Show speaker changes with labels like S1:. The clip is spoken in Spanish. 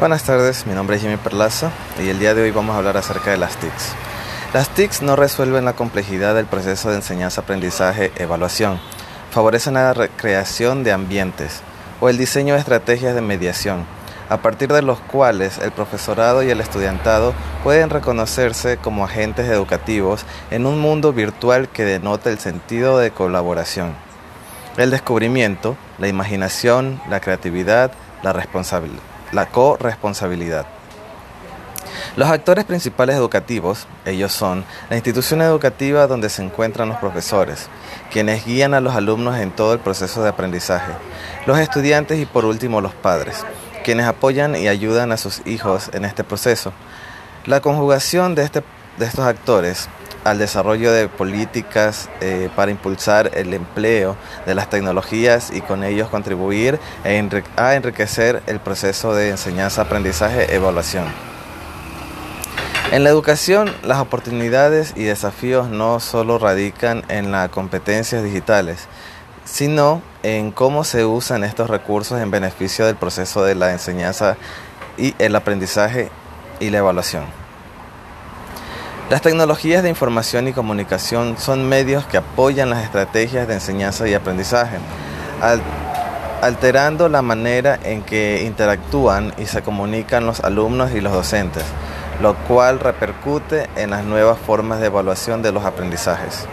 S1: Buenas tardes, mi nombre es Jimmy Perlaza y el día de hoy vamos a hablar acerca de las TICs. Las TICs no resuelven la complejidad del proceso de enseñanza-aprendizaje-evaluación, favorecen la recreación de ambientes o el diseño de estrategias de mediación, a partir de los cuales el profesorado y el estudiantado pueden reconocerse como agentes educativos en un mundo virtual que denota el sentido de colaboración, el descubrimiento, la imaginación, la creatividad, la responsabilidad la corresponsabilidad. Los actores principales educativos, ellos son la institución educativa donde se encuentran los profesores, quienes guían a los alumnos en todo el proceso de aprendizaje, los estudiantes y por último los padres, quienes apoyan y ayudan a sus hijos en este proceso. La conjugación de, este, de estos actores al desarrollo de políticas eh, para impulsar el empleo de las tecnologías y con ellos contribuir a enriquecer el proceso de enseñanza, aprendizaje, evaluación. En la educación, las oportunidades y desafíos no solo radican en las competencias digitales, sino en cómo se usan estos recursos en beneficio del proceso de la enseñanza y el aprendizaje y la evaluación. Las tecnologías de información y comunicación son medios que apoyan las estrategias de enseñanza y aprendizaje, alterando la manera en que interactúan y se comunican los alumnos y los docentes, lo cual repercute en las nuevas formas de evaluación de los aprendizajes.